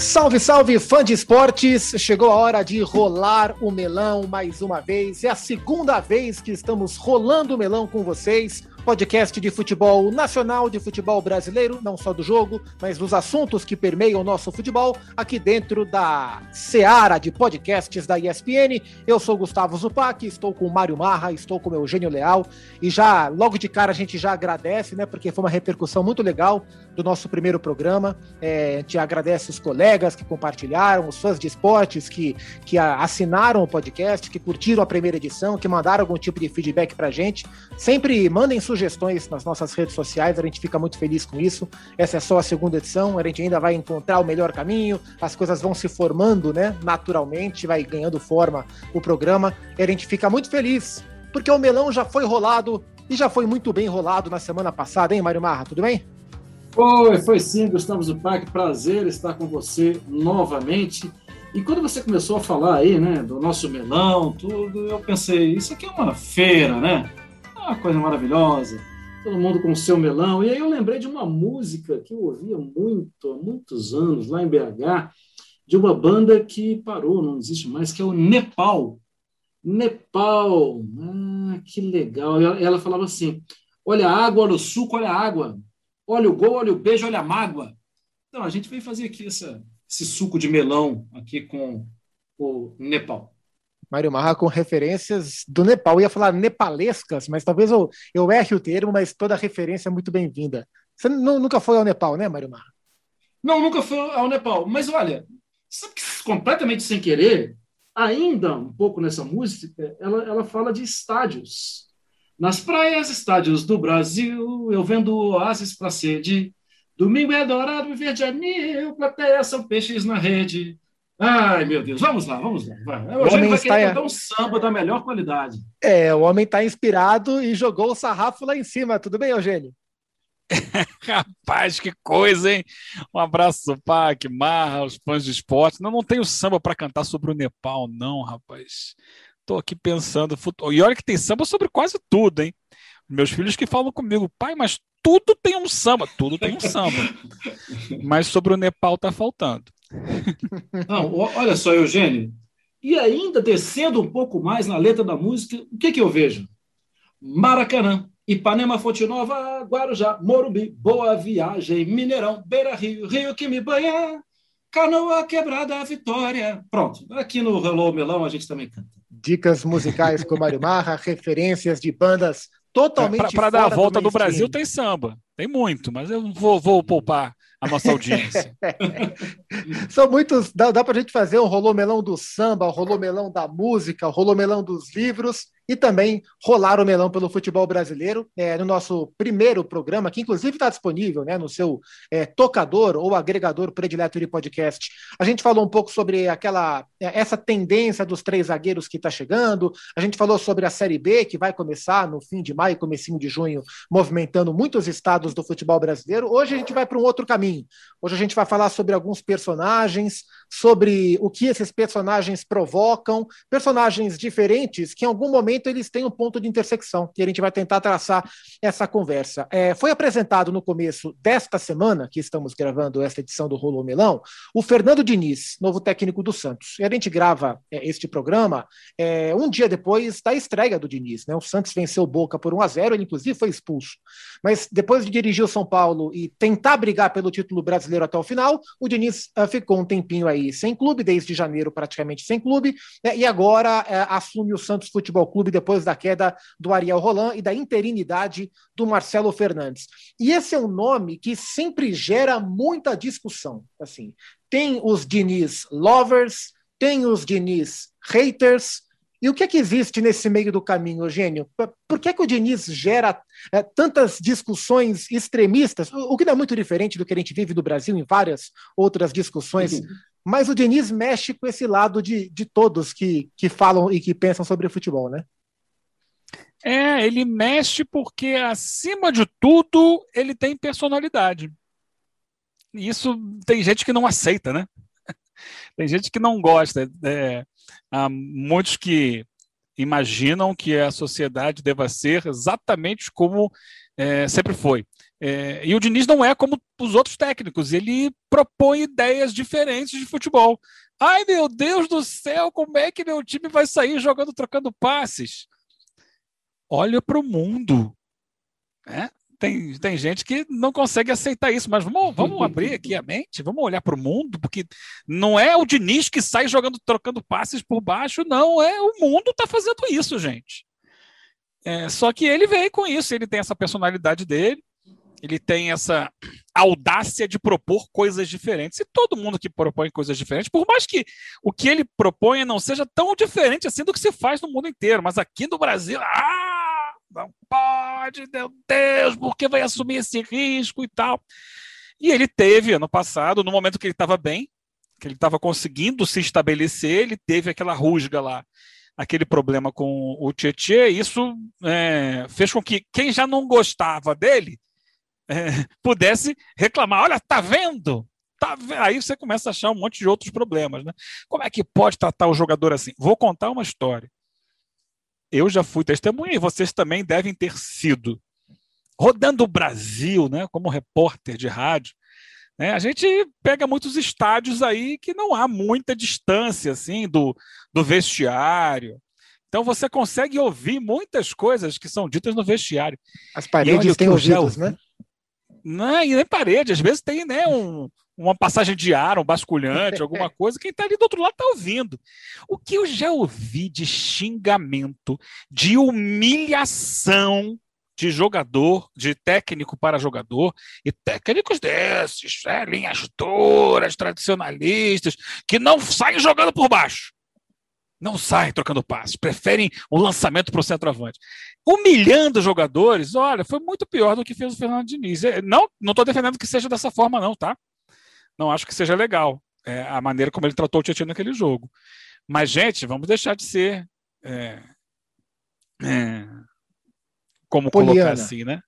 Salve, salve, fã de esportes! Chegou a hora de rolar o melão mais uma vez. É a segunda vez que estamos rolando o melão com vocês podcast de futebol nacional, de futebol brasileiro, não só do jogo, mas dos assuntos que permeiam o nosso futebol, aqui dentro da Seara de podcasts da ESPN. Eu sou Gustavo Zupac, estou com o Mário Marra, estou com o Eugênio Leal, e já, logo de cara, a gente já agradece, né, porque foi uma repercussão muito legal do nosso primeiro programa. É, a gente agradece os colegas que compartilharam, os fãs de esportes que, que assinaram o podcast, que curtiram a primeira edição, que mandaram algum tipo de feedback pra gente. Sempre mandem sugestões nas nossas redes sociais, a gente fica muito feliz com isso. Essa é só a segunda edição, a gente ainda vai encontrar o melhor caminho, as coisas vão se formando, né, naturalmente, vai ganhando forma o programa, e a gente fica muito feliz, porque o melão já foi rolado e já foi muito bem rolado na semana passada, hein, Mário Marra, tudo bem? Foi, foi sim, Gustavo Zupac, prazer estar com você novamente. E quando você começou a falar aí, né, do nosso melão, tudo, eu pensei, isso aqui é uma feira, né? Uma coisa maravilhosa, todo mundo com o seu melão. E aí eu lembrei de uma música que eu ouvia muito, há muitos anos, lá em BH, de uma banda que parou, não existe mais, que é o Nepal. Nepal, ah, que legal. Ela falava assim: olha a água, olha o suco, olha a água, olha o gol, olha o beijo, olha a mágoa. Então, a gente veio fazer aqui essa, esse suco de melão aqui com o Nepal. Mário Marra com referências do Nepal. Eu ia falar nepalescas, mas talvez eu, eu erre o termo, mas toda referência é muito bem-vinda. Você não, nunca foi ao Nepal, né, Mário Marra? Não, nunca fui ao Nepal. Mas olha, completamente sem querer, ainda um pouco nessa música, ela, ela fala de estádios. Nas praias, estádios do Brasil, eu vendo oásis para sede. Domingo é dourado, verde anil, plateia são peixes na rede. Ai, meu Deus, vamos lá, vamos lá. Vai. O, o homem vai está... querer cantar um samba da melhor qualidade. É, o homem está inspirado e jogou o sarrafo lá em cima. Tudo bem, Eugênio? Rapaz, que coisa, hein? Um abraço, Pac, Marra, os fãs de esporte. Não, não tenho samba para cantar sobre o Nepal, não, rapaz. Estou aqui pensando. E olha que tem samba sobre quase tudo, hein? Meus filhos que falam comigo, pai, mas tudo tem um samba. Tudo tem um samba. mas sobre o Nepal tá faltando. Não, olha só, Eugênio. E ainda descendo um pouco mais na letra da música, o que, que eu vejo? Maracanã, Ipanema, Fonte Nova, Guarujá, Morumbi, Boa Viagem, Mineirão, Beira Rio, Rio que me banha, Canoa Quebrada, Vitória. Pronto, aqui no Hello Melão a gente também canta. Dicas musicais com Mário Marra, referências de bandas totalmente Para dar a volta do, do Brasil tem samba, tem muito, mas eu vou, vou poupar a nossa audiência. São muitos. Dá, dá para a gente fazer um rolô melão do samba, um rolô melão da música, um rolô melão dos livros e também rolar o melão pelo futebol brasileiro é, no nosso primeiro programa, que inclusive está disponível né, no seu é, tocador ou agregador predileto de podcast. A gente falou um pouco sobre aquela é, essa tendência dos três zagueiros que está chegando, a gente falou sobre a Série B, que vai começar no fim de maio, comecinho de junho, movimentando muitos estados do futebol brasileiro. Hoje a gente vai para um outro caminho. Hoje a gente vai falar sobre alguns personagens, sobre o que esses personagens provocam, personagens diferentes que em algum momento eles têm um ponto de intersecção, e a gente vai tentar traçar essa conversa. É, foi apresentado no começo desta semana, que estamos gravando esta edição do Rolo Melão, o Fernando Diniz, novo técnico do Santos. E a gente grava é, este programa é, um dia depois da estreia do Diniz. Né? O Santos venceu o Boca por 1 a 0 ele inclusive foi expulso. Mas depois de dirigir o São Paulo e tentar brigar pelo título brasileiro até o final, o Diniz uh, ficou um tempinho aí sem clube, desde janeiro praticamente sem clube, né, e agora é, assume o Santos Futebol Clube depois da queda do Ariel Roland e da interinidade do Marcelo Fernandes. E esse é um nome que sempre gera muita discussão. Assim, tem os Diniz lovers, tem os Diniz haters, e o que é que existe nesse meio do caminho, Eugênio? Por que, é que o Diniz gera é, tantas discussões extremistas, o que não é muito diferente do que a gente vive no Brasil em várias outras discussões uhum. Mas o Diniz mexe com esse lado de, de todos que, que falam e que pensam sobre o futebol, né? É, ele mexe porque, acima de tudo, ele tem personalidade. Isso tem gente que não aceita, né? tem gente que não gosta. É, há muitos que imaginam que a sociedade deva ser exatamente como É, sempre foi. É, e o Diniz não é como os outros técnicos, ele propõe ideias diferentes de futebol. Ai, meu Deus do céu, como é que meu time vai sair jogando, trocando passes? Olha para o mundo. Né? Tem, tem gente que não consegue aceitar isso, mas vamos, vamos abrir aqui a mente, vamos olhar para o mundo, porque não é o Diniz que sai jogando, trocando passes por baixo, não, é o mundo está fazendo isso, gente. É, só que ele vem com isso, ele tem essa personalidade dele, ele tem essa audácia de propor coisas diferentes. E todo mundo que propõe coisas diferentes, por mais que o que ele propõe não seja tão diferente assim do que se faz no mundo inteiro, mas aqui no Brasil, ah, não pode, meu Deus, porque vai assumir esse risco e tal. E ele teve, ano passado, no momento que ele estava bem, que ele estava conseguindo se estabelecer, ele teve aquela rusga lá aquele problema com o Tietchan, isso é, fez com que quem já não gostava dele é, pudesse reclamar. Olha, tá vendo? Tá? Aí você começa a achar um monte de outros problemas. Né? Como é que pode tratar o jogador assim? Vou contar uma história. Eu já fui testemunha e vocês também devem ter sido. Rodando o Brasil, né, como repórter de rádio, né, a gente pega muitos estádios aí que não há muita distância assim do, do vestiário, então você consegue ouvir muitas coisas que são ditas no vestiário. As paredes têm ouvidos, né? Não, e nem parede, às vezes tem né, um, uma passagem de ar, um basculhante, alguma coisa, quem está ali do outro lado está ouvindo. O que eu já ouvi de xingamento, de humilhação de jogador, de técnico para jogador, e técnicos desses, é, linhas duras, tradicionalistas, que não saem jogando por baixo não saem trocando passos, preferem o lançamento para o centroavante. Humilhando jogadores, olha, foi muito pior do que fez o Fernando Diniz. É, não estou defendendo que seja dessa forma, não, tá? Não acho que seja legal é, a maneira como ele tratou o Tietchan naquele jogo. Mas, gente, vamos deixar de ser. É, é, como Poliana. colocar assim, né?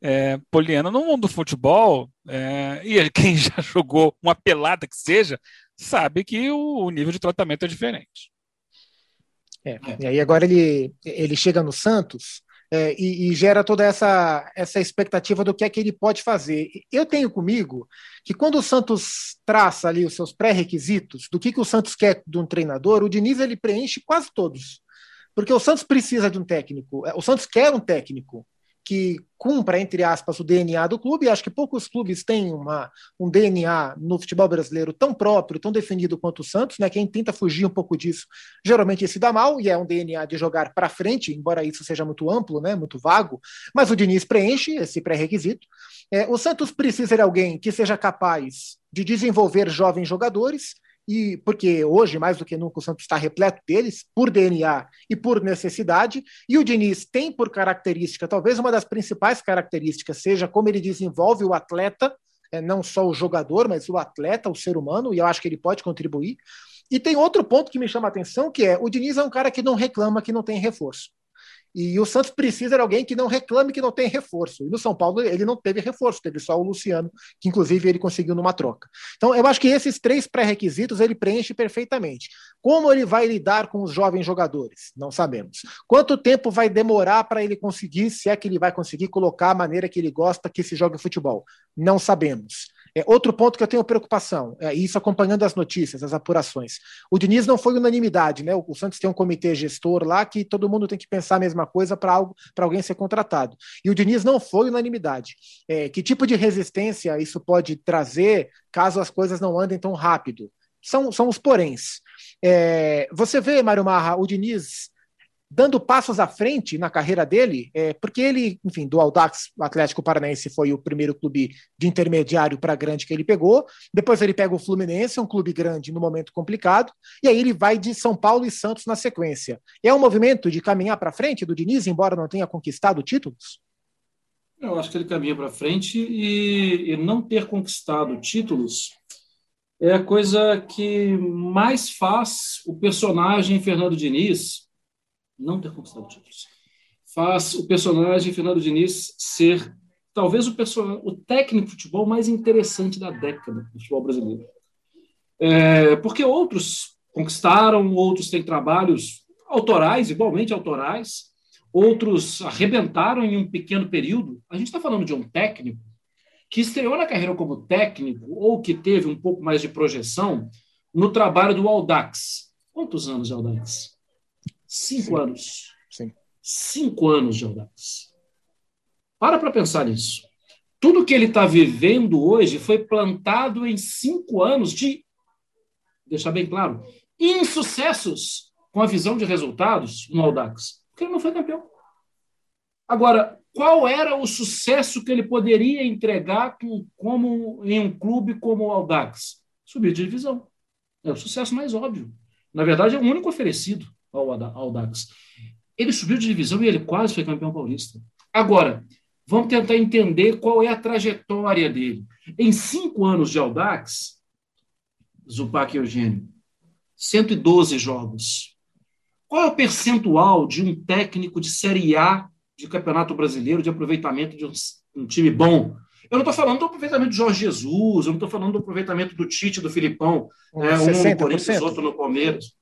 É, Poliana, no mundo do futebol, é, e quem já jogou uma pelada que seja, sabe que o, o nível de tratamento é diferente. É. é. E aí agora ele, ele chega no Santos é, e, e, gera toda essa, essa expectativa do que é que ele pode fazer. Eu tenho comigo que quando o Santos traça ali os seus pré-requisitos do que, que o Santos quer de um treinador, o Diniz ele preenche quase todos. Porque o Santos precisa de um técnico, é, o Santos quer um técnico que cumpra, entre aspas, o DNA do clube. Acho que poucos clubes têm uma, um DNA no futebol brasileiro tão próprio, tão definido quanto o Santos. Né? Quem tenta fugir um pouco disso, geralmente se dá mal, e é um DNA de jogar para frente, embora isso seja muito amplo, né? muito vago. Mas o Diniz preenche esse pré-requisito. É, o Santos precisa de alguém que seja capaz de desenvolver jovens jogadores e porque hoje, mais do que nunca, o Santos está repleto deles, por DNA e por necessidade, e o Diniz tem por característica, talvez uma das principais características seja como ele desenvolve o atleta, é, não só o jogador, mas o atleta, o ser humano, e eu acho que ele pode contribuir. E tem outro ponto que me chama a atenção, que é o Diniz é um cara que não reclama que não tem reforço. E o Santos precisa de alguém que não reclame que não tem reforço. E no São Paulo ele não teve reforço, teve só o Luciano, que inclusive ele conseguiu numa troca. Então eu acho que esses três pré-requisitos ele preenche perfeitamente. Como ele vai lidar com os jovens jogadores? Não sabemos. Quanto tempo vai demorar para ele conseguir, se é que ele vai conseguir colocar a maneira que ele gosta que se jogue futebol? Não sabemos. É, outro ponto que eu tenho preocupação, é, isso acompanhando as notícias, as apurações. O Diniz não foi unanimidade, né? O, o Santos tem um comitê gestor lá que todo mundo tem que pensar a mesma coisa para alguém ser contratado. E o Diniz não foi unanimidade. É, que tipo de resistência isso pode trazer caso as coisas não andem tão rápido? São, são os poréns. É, você vê, Mário Marra, o Diniz dando passos à frente na carreira dele, é, porque ele, enfim, do Audax Atlético Paranaense foi o primeiro clube de intermediário para grande que ele pegou, depois ele pega o Fluminense, um clube grande no momento complicado, e aí ele vai de São Paulo e Santos na sequência. É um movimento de caminhar para frente do Diniz, embora não tenha conquistado títulos? Eu acho que ele caminha para frente e, e não ter conquistado títulos é a coisa que mais faz o personagem Fernando Diniz não ter conquistado títulos. Faz o personagem Fernando Diniz ser talvez o, o técnico de futebol mais interessante da década do futebol brasileiro. É, porque outros conquistaram, outros têm trabalhos autorais, igualmente autorais, outros arrebentaram em um pequeno período. A gente está falando de um técnico que estreou na carreira como técnico ou que teve um pouco mais de projeção no trabalho do Aldax. Quantos anos de Aldax? Cinco Sim. anos. Sim. Cinco anos de Aldax. Para para pensar nisso. Tudo que ele está vivendo hoje foi plantado em cinco anos de, deixar bem claro, insucessos com a visão de resultados no Aldax, porque ele não foi campeão. Agora, qual era o sucesso que ele poderia entregar com, como em um clube como o Aldax? Subir de divisão. É o sucesso mais óbvio. Na verdade, é o único oferecido ao Aldax. Ele subiu de divisão e ele quase foi campeão paulista. Agora, vamos tentar entender qual é a trajetória dele. Em cinco anos de Aldax, Zupac e Eugênio, 112 jogos. Qual é o percentual de um técnico de Série A de Campeonato Brasileiro de aproveitamento de um, um time bom? Eu não estou falando do aproveitamento de Jorge Jesus, eu não estou falando do aproveitamento do Tite, do Filipão, né, um no Corinthians, outro no Palmeiras.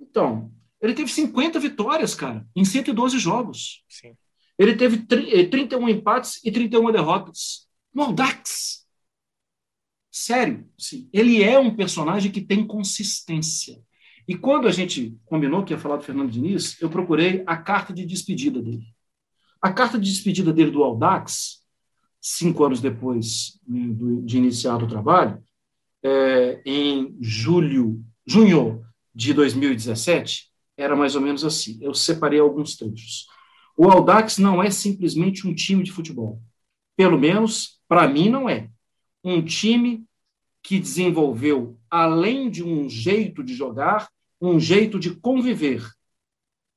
Então, ele teve 50 vitórias, cara, em 112 jogos. Sim. Ele teve 31 eh, empates e 31 derrotas. No Audax. Sério, sim. Ele é um personagem que tem consistência. E quando a gente combinou que ia falar do Fernando Diniz, eu procurei a carta de despedida dele. A carta de despedida dele do Audax, cinco anos depois né, de iniciar o trabalho, é, em julho, junho de 2017, era mais ou menos assim. Eu separei alguns trechos. O Audax não é simplesmente um time de futebol. Pelo menos, para mim, não é um time que desenvolveu, além de um jeito de jogar, um jeito de conviver.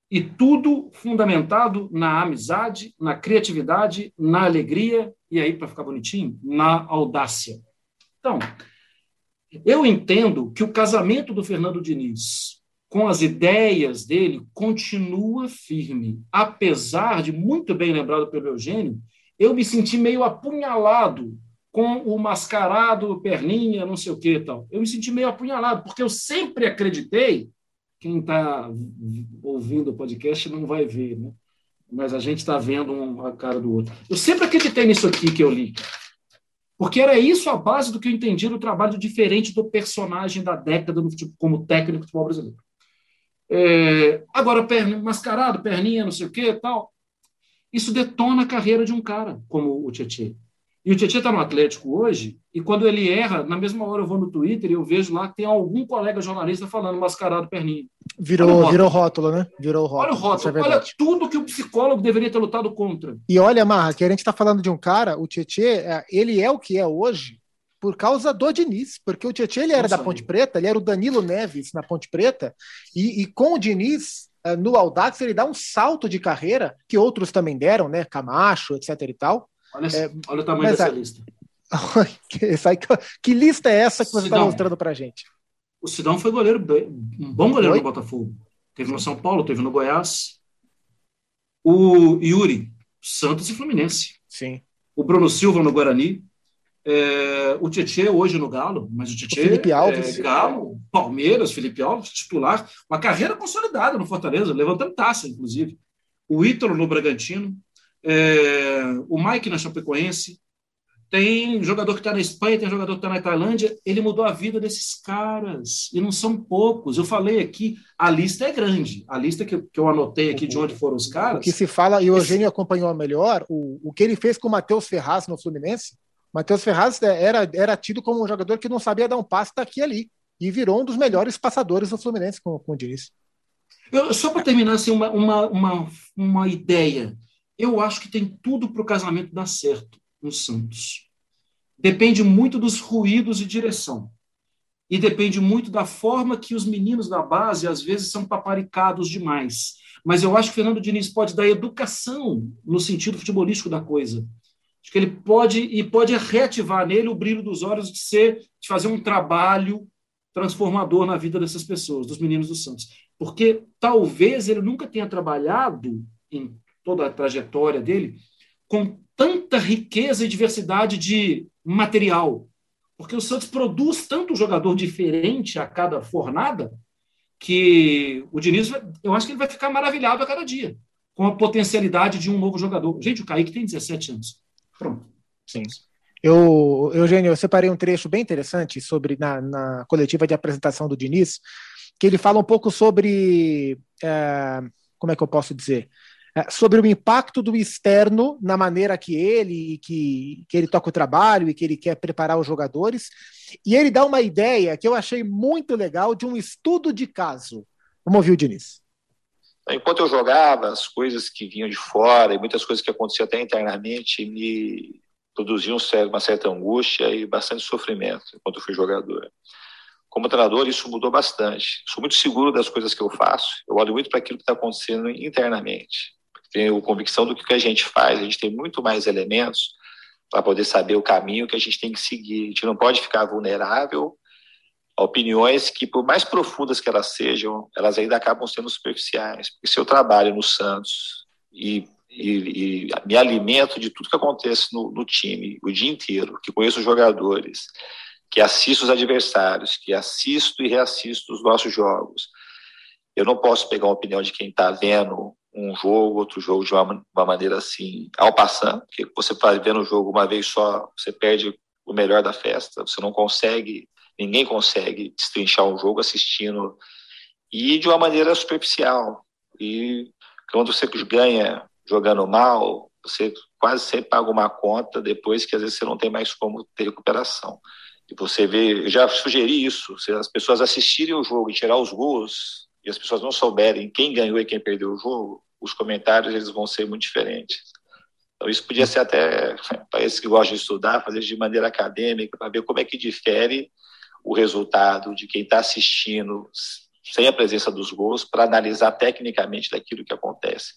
E tudo fundamentado na amizade, na criatividade, na alegria e aí, para ficar bonitinho, na audácia. Então, eu entendo que o casamento do Fernando Diniz com as ideias dele continua firme, apesar de, muito bem lembrado pelo Eugênio, eu me senti meio apunhalado com o mascarado, perninha, não sei o que tal. Eu me senti meio apunhalado, porque eu sempre acreditei, quem está ouvindo o podcast não vai ver, né? mas a gente está vendo um a cara do outro. Eu sempre acreditei nisso aqui que eu li. Porque era isso a base do que eu entendi do trabalho diferente do personagem da década no, como técnico do futebol brasileiro. É, agora, perna, mascarado, perninha, não sei o que tal. Isso detona a carreira de um cara como o Tietchan. E o Tietchan está no Atlético hoje, e quando ele erra, na mesma hora eu vou no Twitter e eu vejo lá que tem algum colega jornalista falando mascarado perninha. Virou, virou rótulo, né? Virou rótulo. Olha o rótulo, é olha tudo que o psicólogo deveria ter lutado contra. E olha, Marra, que a gente está falando de um cara, o Tietchan, é, ele é o que é hoje por causa do Diniz, porque o Tietchan ele era Nossa, da Ponte Preta, ele era o Danilo Neves na Ponte Preta, e, e com o Diniz eh, no Audax ele dá um salto de carreira que outros também deram, né? Camacho, etc e tal. Olha, é, olha o tamanho dessa a... lista. que lista é essa que você está mostrando para gente? O Sidão foi goleiro, um bom goleiro foi? no Botafogo. Teve no São Paulo, teve no Goiás. O Yuri, Santos e Fluminense. Sim. O Bruno Silva no Guarani. É, o Tietchan hoje no Galo, mas o Tietchan Felipe Alves. É, Galo, Palmeiras, Felipe Alves, titular, uma carreira consolidada no Fortaleza, levantando taça, inclusive. O Ítalo no Bragantino, é, o Mike na Chapecoense, tem jogador que está na Espanha, tem jogador que está na Tailândia, ele mudou a vida desses caras, e não são poucos. Eu falei aqui, a lista é grande, a lista que, que eu anotei aqui de onde foram os caras. O que se fala, e o Eugênio acompanhou melhor, o, o que ele fez com o Matheus Ferraz no Fluminense, Matheus Ferraz é, era, era tido como um jogador que não sabia dar um passe daqui e ali. E virou um dos melhores passadores do Fluminense com, com o Diniz. Eu, só para terminar, assim, uma, uma, uma, uma ideia. Eu acho que tem tudo para o casamento dar certo no Santos. Depende muito dos ruídos de direção. E depende muito da forma que os meninos da base, às vezes, são paparicados demais. Mas eu acho que o Fernando Diniz pode dar educação no sentido futebolístico da coisa. Acho que ele pode e pode reativar nele o brilho dos olhos de ser, de fazer um trabalho transformador na vida dessas pessoas, dos meninos do Santos. Porque talvez ele nunca tenha trabalhado em toda a trajetória dele com tanta riqueza e diversidade de material. Porque o Santos produz tanto jogador diferente a cada fornada que o Diniz, eu acho que ele vai ficar maravilhado a cada dia. com a potencialidade de um novo jogador. Gente, o Kaique tem 17 anos. Pronto. Sim. Eu, Eugênio, eu separei um trecho bem interessante sobre na, na coletiva de apresentação do Diniz, que ele fala um pouco sobre é, como é que eu posso dizer? É, sobre o impacto do externo na maneira que ele que, que ele toca o trabalho e que ele quer preparar os jogadores. E ele dá uma ideia que eu achei muito legal de um estudo de caso. Vamos ouvir o Diniz. Enquanto eu jogava, as coisas que vinham de fora e muitas coisas que aconteciam até internamente me produziam uma certa angústia e bastante sofrimento enquanto eu fui jogador. Como treinador, isso mudou bastante. Sou muito seguro das coisas que eu faço. Eu olho muito para aquilo que está acontecendo internamente. Tenho convicção do que a gente faz. A gente tem muito mais elementos para poder saber o caminho que a gente tem que seguir. A gente não pode ficar vulnerável opiniões que, por mais profundas que elas sejam, elas ainda acabam sendo superficiais. Porque se eu trabalho no Santos e e, e, me alimento de tudo que acontece no, no, time o dia inteiro, que conheço os jogadores, que assisto os adversários, que assisto e reassisto os nossos jogos. Eu não posso pegar uma opinião de quem está vendo um jogo, outro jogo de uma, uma maneira assim, ao passar, porque você vai vendo o jogo uma vez só, você perde o melhor da festa, você não consegue, ninguém consegue destrinchar um jogo assistindo e de uma maneira superficial. E quando você ganha jogando mal, você quase sempre paga uma conta depois que às vezes você não tem mais como ter recuperação. E você vê, eu já sugeri isso, se as pessoas assistirem o jogo e tirar os gols, e as pessoas não souberem quem ganhou e quem perdeu o jogo, os comentários eles vão ser muito diferentes. Então isso podia ser até para esses que gostam de estudar, fazer de maneira acadêmica, para ver como é que difere o resultado de quem está assistindo sem a presença dos gols, para analisar tecnicamente daquilo que acontece.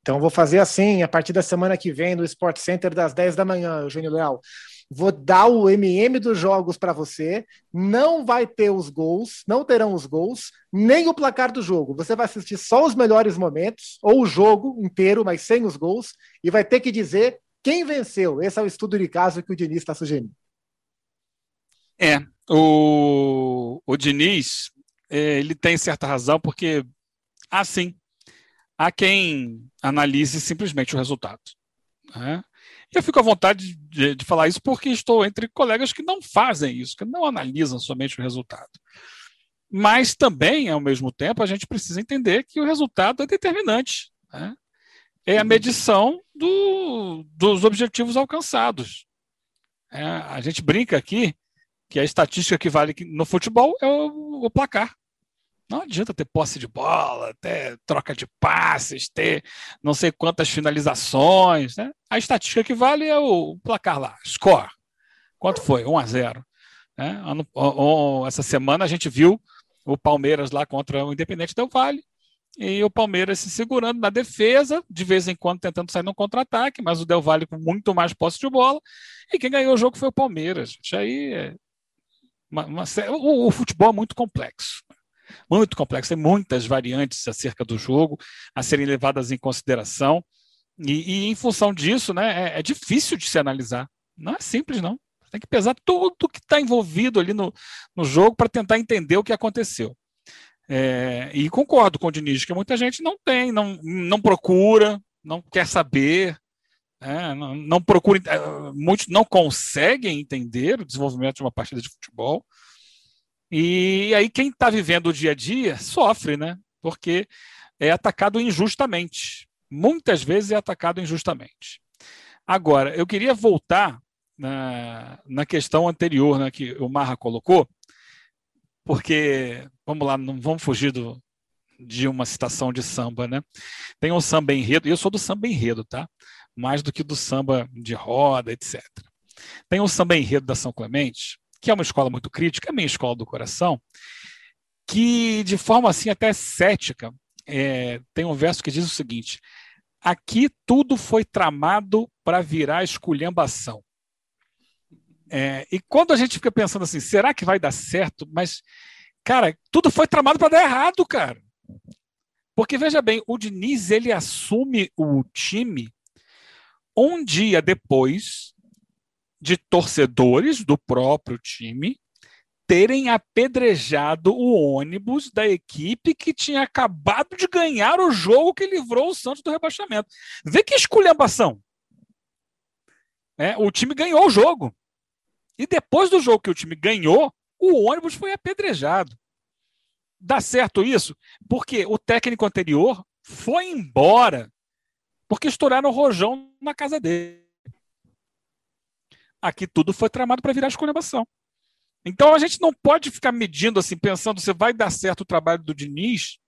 Então, vou fazer assim, a partir da semana que vem, no Sport Center, das 10 da manhã, Eugênio Leal. Vou dar o MM dos jogos para você. Não vai ter os gols, não terão os gols, nem o placar do jogo. Você vai assistir só os melhores momentos, ou o jogo inteiro, mas sem os gols, e vai ter que dizer quem venceu. Esse é o estudo de caso que o Diniz está sugerindo. É, o, o Diniz, é, ele tem certa razão, porque, assim, há quem analise simplesmente o resultado. Né? Eu fico à vontade de, de, falar isso porque estou entre colegas que não fazem isso, que não analisam somente o resultado. Mas também, ao mesmo tempo, a gente precisa entender que o resultado é determinante. Né? É a medição do, dos objetivos alcançados. É, a gente brinca aqui que a estatística que vale no futebol é o, o placar. Não adianta ter posse de bola, ter troca de passes, ter não sei quantas finalizações. Né? A estatística que vale é o placar lá, score. Quanto foi? 1 a 0 né? Essa semana a gente viu o Palmeiras lá contra o Independente Del Vale e o Palmeiras se segurando na defesa, de vez em quando tentando sair no contra-ataque, mas o Del Valle com muito mais posse de bola. E quem ganhou o jogo foi o Palmeiras. Gente. Aí é uma, uma, o, o, futebol é muito complexo muito complexo, tem muitas variantes acerca do jogo a serem levadas em consideração. E, e em função disso, né, é, é, difícil de se analisar. Não é simples, não. Tem que pesar tudo que está envolvido ali no, no jogo para tentar entender o que aconteceu. É, e concordo com o Diniz que muita gente não tem, não, não procura, não quer saber, é, não, não procura, é, muitos não conseguem entender o desenvolvimento de uma partida de futebol. E aí quem está vivendo o dia a dia sofre, né? Porque é atacado injustamente. Muitas vezes é atacado injustamente. Agora, eu queria voltar na, na questão anterior né, que o Marra colocou, porque, vamos lá, não vamos fugir do, de uma citação de samba, né? Tem um samba enredo, e eu sou do samba enredo, tá? Mais do que do samba de roda, etc. Tem um samba enredo da São Clemente, que é uma escola muito crítica, é a minha escola do coração, que de forma assim até cética, é, tem um verso que diz o seguinte: aqui tudo foi tramado para virar esculhambação. É, e quando a gente fica pensando assim, será que vai dar certo? Mas, cara, tudo foi tramado para dar errado, cara. Porque veja bem, o Diniz ele assume o time um dia depois de torcedores do próprio time terem apedrejado o ônibus da equipe que tinha acabado de ganhar o jogo que livrou o Santos do rebaixamento. Vê que esculhambação. É, o time ganhou o jogo. E depois do jogo que o time ganhou, o ônibus foi apedrejado. Dá certo isso? Porque o técnico anterior foi embora porque estouraram o rojão na casa dele. Aqui tudo foi tramado para virar esculhambação. Então a gente não pode ficar medindo assim, pensando se vai dar certo o trabalho do Diniz,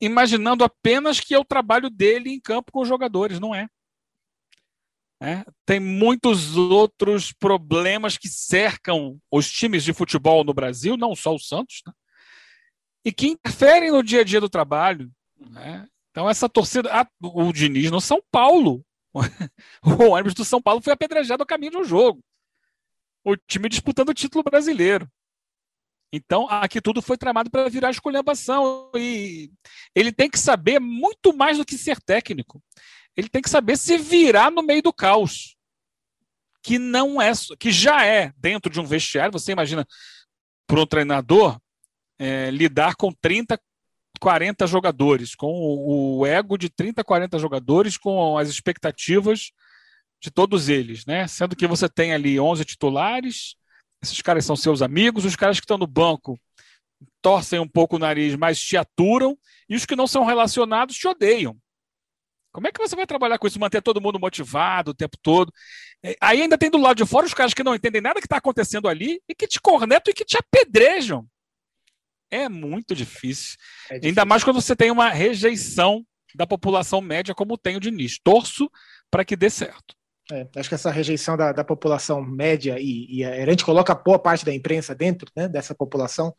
imaginando apenas que é o trabalho dele em campo com os jogadores. Não é. é. Tem muitos outros problemas que cercam os times de futebol no Brasil, não só o Santos, né? e que interferem no dia a dia do trabalho. Né? Então, essa torcida. O Diniz no São Paulo. o ônibus do São Paulo foi apedrejado ao caminho de um jogo o time disputando o título brasileiro. Então, aqui tudo foi tramado para virar esculhambação. E ele tem que saber muito mais do que ser técnico. Ele tem que saber se virar no meio do caos. Que não é, que já é dentro de um vestiário. Você imagina, para um treinador, é, lidar com 30, 40 jogadores, com o, ego de 30, 40 jogadores, com as expectativas de todos eles, né? Sendo que você tem ali 11 titulares, esses caras são seus amigos, os caras que estão no banco torcem um pouco o nariz, mas te aturam, e os que não são relacionados te odeiam. Como é que você vai trabalhar com isso, manter todo mundo motivado o tempo todo? É, aí ainda tem do lado de fora os caras que não entendem nada que está acontecendo ali e que te cornetam e que te apedrejam. É muito difícil. É difícil. Ainda mais quando você tem uma rejeição da população média como tem o Diniz. Torço para que dê certo. É, acho que essa rejeição da, da população média e, e, a gente coloca boa parte da imprensa dentro né, dessa população.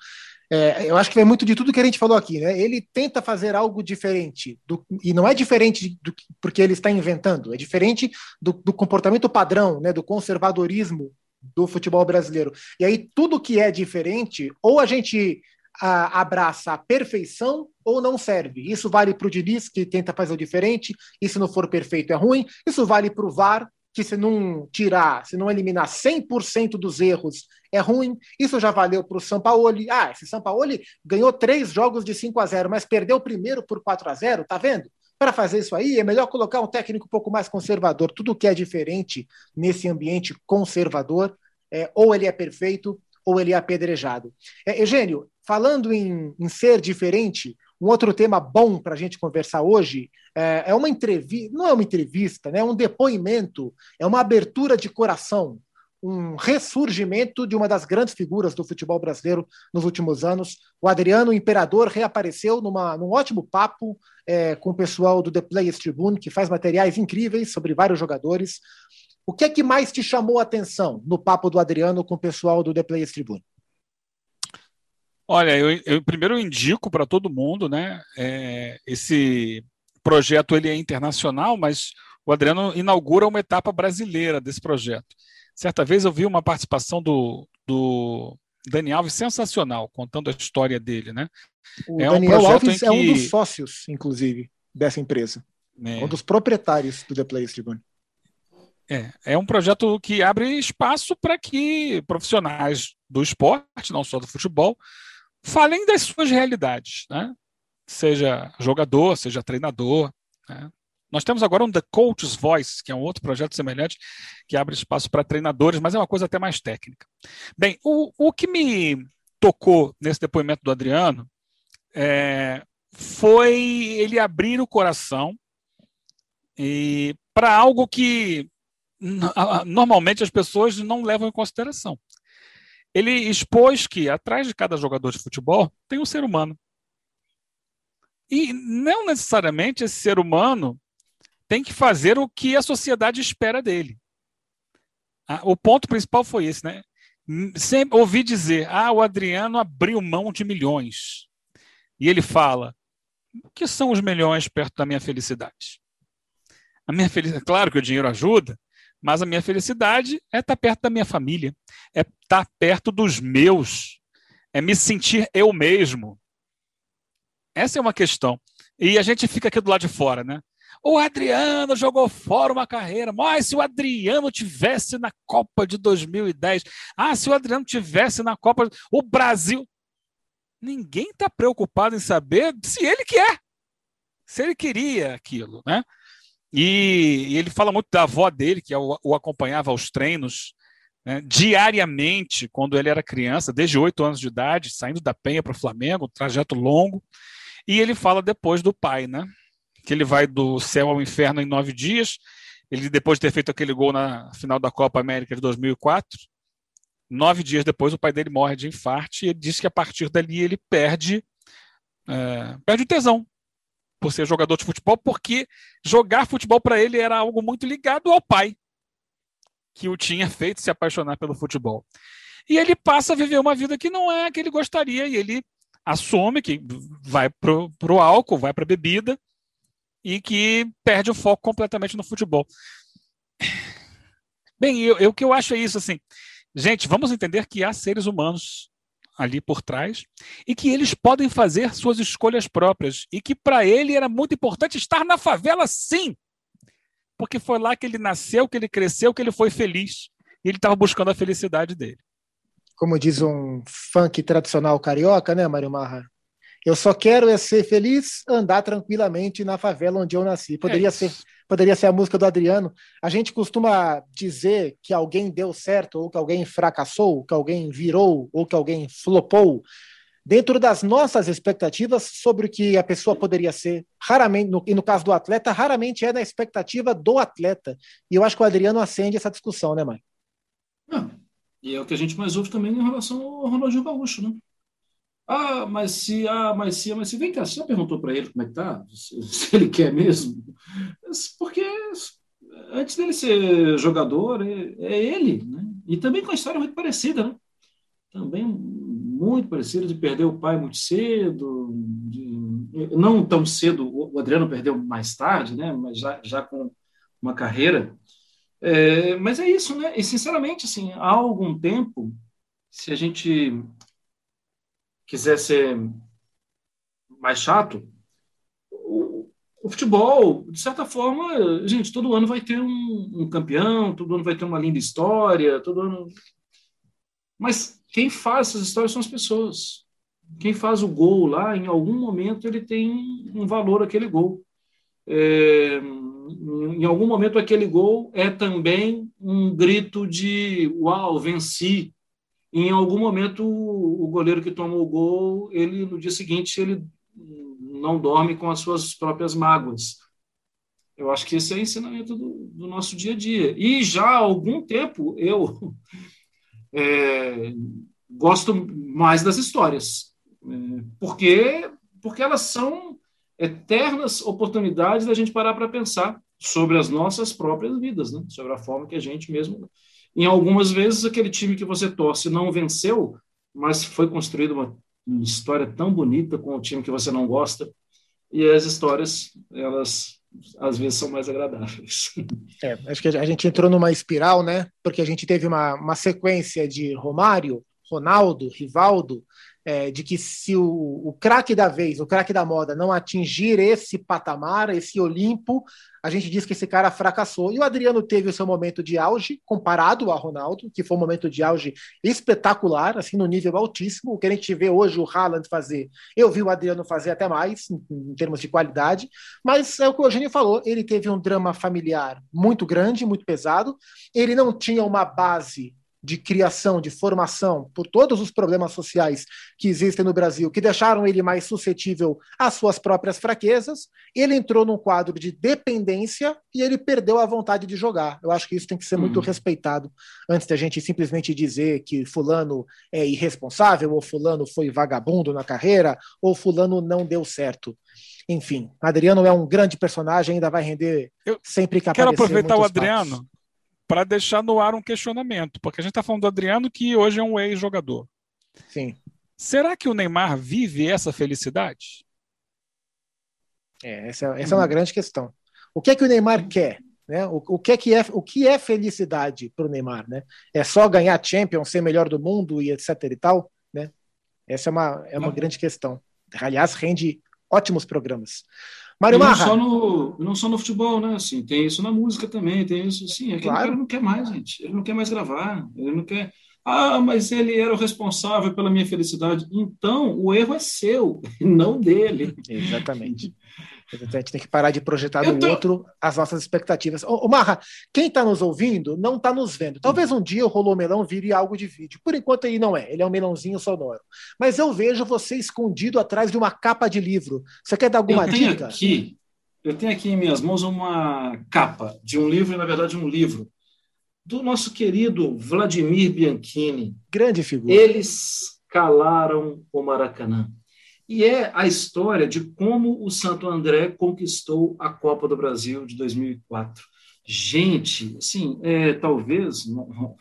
É, eu acho que vem muito de tudo que a gente falou aqui. Né? Ele tenta fazer algo diferente, do, e não é diferente do, porque ele está inventando, é diferente do, do comportamento padrão, né, do conservadorismo do futebol brasileiro. E aí, tudo que é diferente, ou a gente abraça a perfeição ou não serve. Isso vale para o Diniz, que tenta fazer o diferente, e se não for perfeito é ruim. Isso vale para o VAR, que se não tirar, se não eliminar 100% dos erros, é ruim. Isso já valeu para o Sampaoli. Ah, esse Sampaoli ganhou três jogos de 5 a 0 mas perdeu o primeiro por 4 a 0 tá vendo? Para fazer isso aí, é melhor colocar um técnico um pouco mais conservador. Tudo que é diferente nesse ambiente conservador, é, ou ele é perfeito, ou ele é apedrejado. É, Eugênio, falando em, em ser diferente, um outro tema bom para a gente conversar hoje é, é uma entrevista, não é uma entrevista, né? é um depoimento, é uma abertura de coração, um ressurgimento de uma das grandes figuras do futebol brasileiro nos últimos anos. O Adriano Imperador reapareceu numa, num ótimo papo é, com o pessoal do The Players Tribune, que faz materiais incríveis sobre vários jogadores. O que é que mais te chamou a atenção no papo do Adriano com o pessoal do The Players Tribune? Olha, eu, eu primeiro indico para todo mundo, né? É, esse projeto ele é internacional, mas o Adriano inaugura uma etapa brasileira desse projeto. Certa vez eu vi uma participação do, do Dani Alves sensacional, contando a história dele, né? O é Daniel um Alves que... é um dos sócios, inclusive, dessa empresa. É. Um dos proprietários do The Players Tribune. É, é um projeto que abre espaço para que profissionais do esporte, não só do futebol, falem das suas realidades, né? Seja jogador, seja treinador. Né? Nós temos agora um The Coach's Voice, que é um outro projeto semelhante, que abre espaço para treinadores, mas é uma coisa até mais técnica. Bem, o, o que me tocou nesse depoimento do Adriano é, foi ele abrir o coração para algo que normalmente as pessoas não levam em consideração ele expôs que atrás de cada jogador de futebol tem um ser humano. E não necessariamente esse ser humano tem que fazer o que a sociedade espera dele. O ponto principal foi esse, né? Sempre ouvi dizer: ah, o Adriano abriu mão de milhões. E ele fala: o que são os milhões perto da minha felicidade? A minha felicidade, claro que o dinheiro ajuda, mas a minha felicidade é estar perto da minha família, é estar perto dos meus, é me sentir eu mesmo. Essa é uma questão. E a gente fica aqui do lado de fora, né? O Adriano jogou fora uma carreira. Mas se o Adriano tivesse na Copa de 2010, ah, se o Adriano tivesse na Copa, o Brasil. Ninguém está preocupado em saber se ele quer, se ele queria aquilo, né? E, e ele fala muito da avó dele, que o, o acompanhava aos treinos né, diariamente quando ele era criança, desde oito anos de idade, saindo da Penha para o Flamengo, trajeto longo. E ele fala depois do pai, né? que ele vai do céu ao inferno em nove dias. Ele, depois de ter feito aquele gol na final da Copa América de 2004, nove dias depois o pai dele morre de infarto e ele diz que a partir dali ele perde, é, perde o tesão por ser jogador de futebol, porque jogar futebol para ele era algo muito ligado ao pai, que o tinha feito se apaixonar pelo futebol. E ele passa a viver uma vida que não é a que ele gostaria, e ele assume que vai para o álcool, vai para a bebida, e que perde o foco completamente no futebol. Bem, eu, eu, o que eu acho é isso, assim, gente, vamos entender que há seres humanos ali por trás e que eles podem fazer suas escolhas próprias e que para ele era muito importante estar na favela, sim, porque foi lá que ele nasceu, que ele cresceu, que ele foi feliz e ele estava buscando a felicidade dele. Como diz um funk tradicional carioca, né, Mário Marra? Eu só quero é ser feliz, andar tranquilamente na favela onde eu nasci. Poderia é ser poderia ser a música do Adriano. A gente costuma dizer que alguém deu certo, ou que alguém fracassou, que alguém virou, ou que alguém flopou, dentro das nossas expectativas sobre o que a pessoa poderia ser. Raramente, no, e no caso do atleta, raramente é na expectativa do atleta. E eu acho que o Adriano acende essa discussão, né, mãe? e é o que a gente mais ouve também em relação ao Ronaldinho Gaúcho, né? Ah, mas se, ah, mas se, mas se. Vem cá, você já perguntou para ele como é que tá? Se, se, ele quer mesmo? Porque antes dele ser jogador, é, é, ele, né? E também com a história muito parecida, né? Também muito parecida de perder o pai muito cedo, de, não tão cedo, o Adriano perdeu mais tarde, né? Mas já, já com uma carreira. É, mas é isso, né? E sinceramente, assim, há algum tempo, se a gente quiser ser mais chato, o, o, futebol, de certa forma, gente, todo ano vai ter um, um, campeão, todo ano vai ter uma linda história, todo ano. Mas quem faz essas histórias são as pessoas. Quem faz o gol lá, em algum momento, ele tem um valor aquele gol. É, em algum momento, aquele gol é também um grito de uau, venci, em algum momento o goleiro que toma o gol, ele no dia seguinte ele não dorme com as suas próprias mágoas. Eu acho que esse é o ensinamento do, do nosso dia a dia. E já há algum tempo eu é, gosto mais das histórias, é, porque porque elas são eternas oportunidades da gente parar para pensar sobre as nossas próprias vidas, né? sobre a forma que a gente mesmo em algumas vezes, aquele time que você torce não venceu, mas foi construída uma história tão bonita com o time que você não gosta. E as histórias, elas às vezes são mais agradáveis. É, acho que a gente entrou numa espiral, né? Porque a gente teve uma, uma sequência de Romário, Ronaldo, Rivaldo, é, de que se o, o craque da vez, o craque da moda, não atingir esse patamar, esse Olimpo, a gente diz que esse cara fracassou. E o Adriano teve o seu momento de auge, comparado ao Ronaldo, que foi um momento de auge espetacular, assim, no nível altíssimo. O que a gente vê hoje o Haaland fazer, eu vi o Adriano fazer até mais, em, em termos de qualidade. Mas é o que o Eugênio falou, ele teve um drama familiar muito grande, muito pesado. Ele não tinha uma base de criação, de formação, por todos os problemas sociais que existem no Brasil, que deixaram ele mais suscetível às suas próprias fraquezas, ele entrou num quadro de dependência e ele perdeu a vontade de jogar. Eu acho que isso tem que ser muito uhum. respeitado antes da gente simplesmente dizer que fulano é irresponsável, ou fulano foi vagabundo na carreira, ou fulano não deu certo. Enfim, Adriano é um grande personagem, ainda vai render Eu sempre que Quero aproveitar o Adriano para deixar no ar um questionamento, porque a gente está falando do Adriano, que hoje é um ex-jogador. Sim. Será que o Neymar vive essa felicidade? É, essa, é, essa é uma grande questão. O que é que o Neymar quer? Né? O, o, que é que é, o que é felicidade para o Neymar? Né? É só ganhar Champions, ser melhor do mundo e etc e tal? Né? Essa é uma, é uma grande questão. Aliás, rende ótimos programas. Mário Marra. Não só, no, não só no futebol, né? Assim, tem isso na música também, tem isso, sim. Aquele claro. cara não quer mais, gente. Ele não quer mais gravar, ele não quer. Ah, mas ele era o responsável pela minha felicidade. Então, o erro é seu, não dele. Exatamente. A gente tem que parar de projetar no tô... outro as nossas expectativas. Ô, ô Marra, quem está nos ouvindo não está nos vendo. Talvez um dia o Rolô Melão vire algo de vídeo. Por enquanto ele não é. Ele é um melãozinho sonoro. Mas eu vejo você escondido atrás de uma capa de livro. Você quer dar alguma eu tenho dica? Aqui, eu tenho aqui em minhas mãos uma capa de um livro, na verdade um livro, do nosso querido Vladimir Bianchini. Grande figura. Eles calaram o Maracanã. E é a história de como o Santo André conquistou a Copa do Brasil de 2004. Gente, assim, é, talvez, não,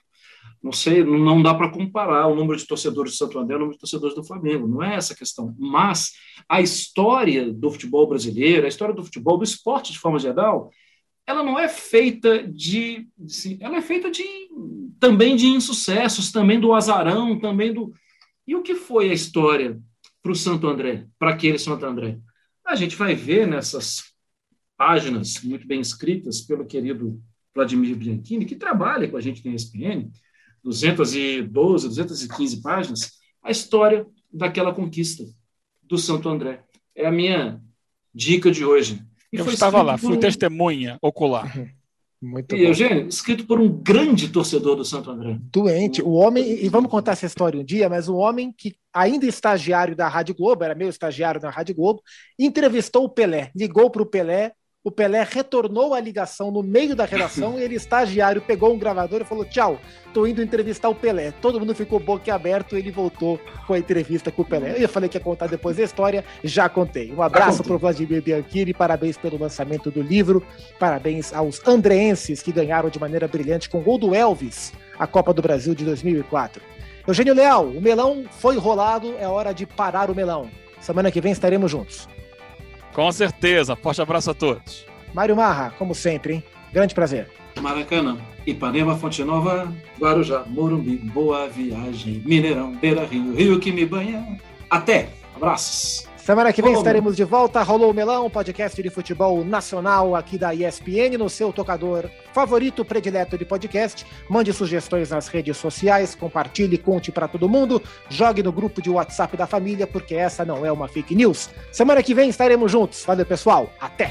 não sei, não dá para comparar o número de torcedores do Santo André ao número de torcedores do Flamengo, não é essa a questão. Mas a história do futebol brasileiro, a história do futebol, do esporte de forma geral, ela não é feita de, ela é feita de também de insucessos, também do azarão, também do e o que foi a história para o Santo André, para aquele Santo André. A gente vai ver nessas páginas muito bem escritas pelo querido Vladimir Bianchini, que trabalha com a gente na ESPN, 212, 215 páginas, a história daquela conquista do Santo André. É a minha dica de hoje. E Eu estava lá, fui um... testemunha ocular. Uhum. Muito e, bom. Eugênio, escrito por um grande torcedor do Santo André. Doente. O homem, e vamos contar essa história um dia, mas o homem que ainda estagiário da Rádio Globo, era meu estagiário na Rádio Globo, entrevistou o Pelé, ligou para o Pelé o Pelé retornou a ligação no meio da redação e ele, estagiário, pegou um gravador e falou: Tchau, tô indo entrevistar o Pelé. Todo mundo ficou boca aberto e ele voltou com a entrevista com o Pelé. Eu falei que ia contar depois da história, já contei. Um abraço para o Vladimir Bianchini, parabéns pelo lançamento do livro, parabéns aos andreenses que ganharam de maneira brilhante com o gol do Elvis a Copa do Brasil de 2004. Eugênio Leal, o melão foi rolado, é hora de parar o melão. Semana que vem estaremos juntos. Com certeza. Forte abraço a todos. Mário Marra, como sempre, hein? Grande prazer. Maracanã, Ipanema, Fonte Nova, Guarujá, Morumbi, Boa Viagem, Mineirão, Beira Rio, Rio que me banha. Até! Abraços! Semana que vem Rolou estaremos de volta. Rolou o Melão, podcast de futebol nacional aqui da ESPN, no seu tocador favorito, predileto de podcast. Mande sugestões nas redes sociais, compartilhe, conte para todo mundo. Jogue no grupo de WhatsApp da família, porque essa não é uma fake news. Semana que vem estaremos juntos. Valeu, pessoal. Até!